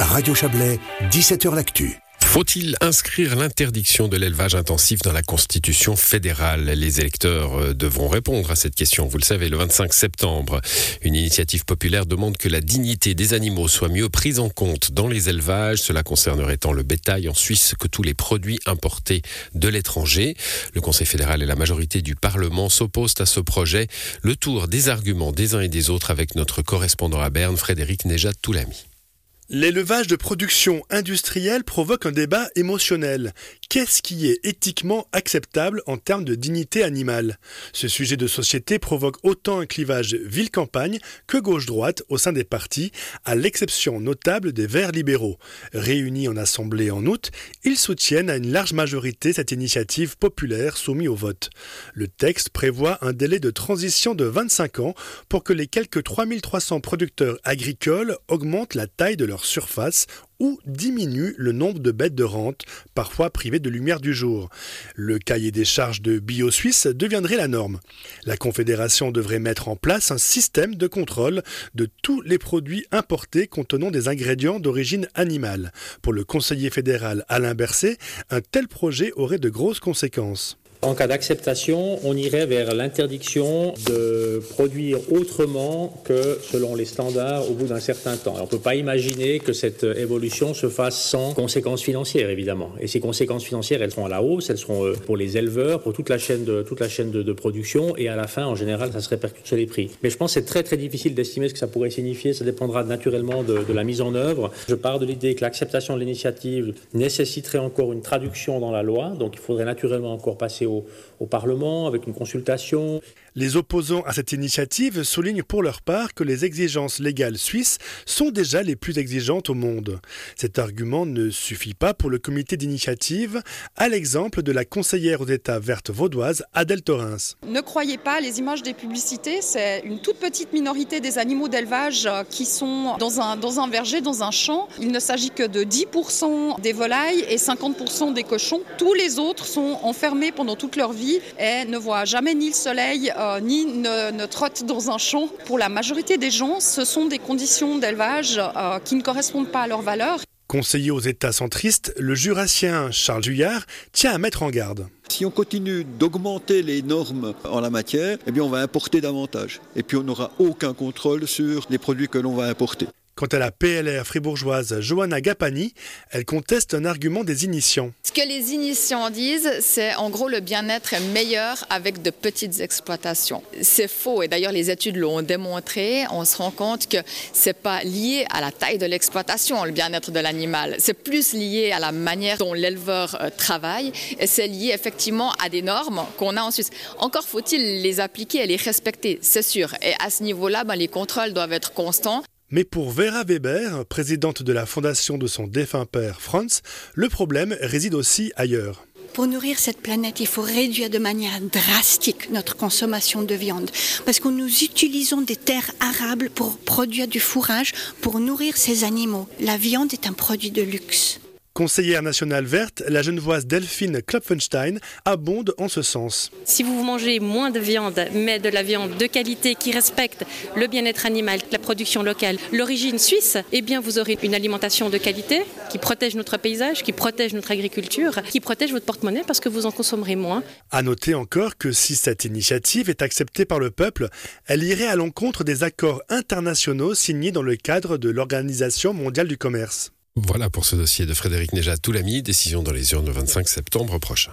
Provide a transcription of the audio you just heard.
Radio Chablais, 17h L'Actu. Faut-il inscrire l'interdiction de l'élevage intensif dans la Constitution fédérale? Les électeurs euh, devront répondre à cette question. Vous le savez, le 25 septembre, une initiative populaire demande que la dignité des animaux soit mieux prise en compte dans les élevages. Cela concernerait tant le bétail en Suisse que tous les produits importés de l'étranger. Le Conseil fédéral et la majorité du Parlement s'opposent à ce projet. Le tour des arguments des uns et des autres avec notre correspondant à Berne, Frédéric Nejad-Toulami. L'élevage de production industrielle provoque un débat émotionnel. Qu'est-ce qui est éthiquement acceptable en termes de dignité animale? Ce sujet de société provoque autant un clivage ville-campagne que gauche-droite au sein des partis, à l'exception notable des Verts libéraux. Réunis en assemblée en août, ils soutiennent à une large majorité cette initiative populaire soumise au vote. Le texte prévoit un délai de transition de 25 ans pour que les quelques 3300 producteurs agricoles augmentent la taille de leur surface ou diminue le nombre de bêtes de rente, parfois privées de lumière du jour. Le cahier des charges de BioSuisse deviendrait la norme. La Confédération devrait mettre en place un système de contrôle de tous les produits importés contenant des ingrédients d'origine animale. Pour le conseiller fédéral Alain Berset, un tel projet aurait de grosses conséquences. En cas d'acceptation, on irait vers l'interdiction de produire autrement que selon les standards au bout d'un certain temps. on ne peut pas imaginer que cette évolution se fasse sans conséquences financières, évidemment. Et ces conséquences financières, elles seront à la hausse, elles seront euh, pour les éleveurs, pour toute la chaîne de, toute la chaîne de, production, et à la fin, en général, ça se répercute sur les prix. Mais je pense que c'est très très difficile d'estimer ce que ça pourrait signifier. Ça dépendra naturellement de, de la mise en œuvre. Je pars de l'idée que l'acceptation de l'initiative nécessiterait encore une traduction dans la loi, donc il faudrait naturellement encore passer au, Parlement avec une consultation. Les opposants à cette initiative soulignent pour leur part que les exigences légales suisses sont déjà les plus exigeantes au monde. Cet argument ne suffit pas pour le comité d'initiative, à l'exemple de la conseillère aux États vertes vaudoise Adèle Torrens. Ne croyez pas, les images des publicités, c'est une toute petite minorité des animaux d'élevage qui sont dans un, dans un verger, dans un champ. Il ne s'agit que de 10% des volailles et 50% des cochons. Tous les autres sont enfermés pendant toute leur vie et ne voient jamais ni le soleil euh, ni ne, trottent dans un champ. Pour la majorité des gens, ce sont des conditions d'élevage euh, qui ne correspondent pas à leurs valeurs. Conseiller aux États centristes, le jurassien Charles Juillard tient à mettre en garde. Si on continue d'augmenter les normes en la matière, eh bien on va importer davantage. Et puis on n'aura aucun contrôle sur les produits que l'on va importer. Quant à la PLR fribourgeoise Johanna Gapani, elle conteste un argument des initiants. Ce que les initiants disent, c'est en gros le bien-être est meilleur avec de petites exploitations. C'est faux et d'ailleurs les études l'ont démontré. On se rend compte que c'est pas lié à la taille de l'exploitation, le bien-être de l'animal. C'est plus lié à la manière dont l'éleveur euh, travaille et c'est lié effectivement à des normes qu'on a en Suisse. Encore faut-il les appliquer et les respecter, c'est sûr. Et à ce niveau-là, ben, les contrôles doivent être constants. Mais pour Vera Weber, présidente de la fondation de son défunt père Franz, le problème réside aussi ailleurs. Pour nourrir cette planète, il faut réduire de manière drastique notre consommation de viande. Parce que nous utilisons des terres arables pour produire du fourrage, pour nourrir ces animaux. La viande est un produit de luxe. Conseillère nationale verte, la genevoise Delphine Klopfenstein abonde en ce sens. Si vous mangez moins de viande, mais de la viande de qualité qui respecte le bien-être animal, la production locale, l'origine suisse, eh bien vous aurez une alimentation de qualité qui protège notre paysage, qui protège notre agriculture, qui protège votre porte-monnaie parce que vous en consommerez moins. À noter encore que si cette initiative est acceptée par le peuple, elle irait à l'encontre des accords internationaux signés dans le cadre de l'Organisation mondiale du commerce. Voilà pour ce dossier de Frédéric Nejat Toulami, décision dans les urnes le 25 septembre prochain.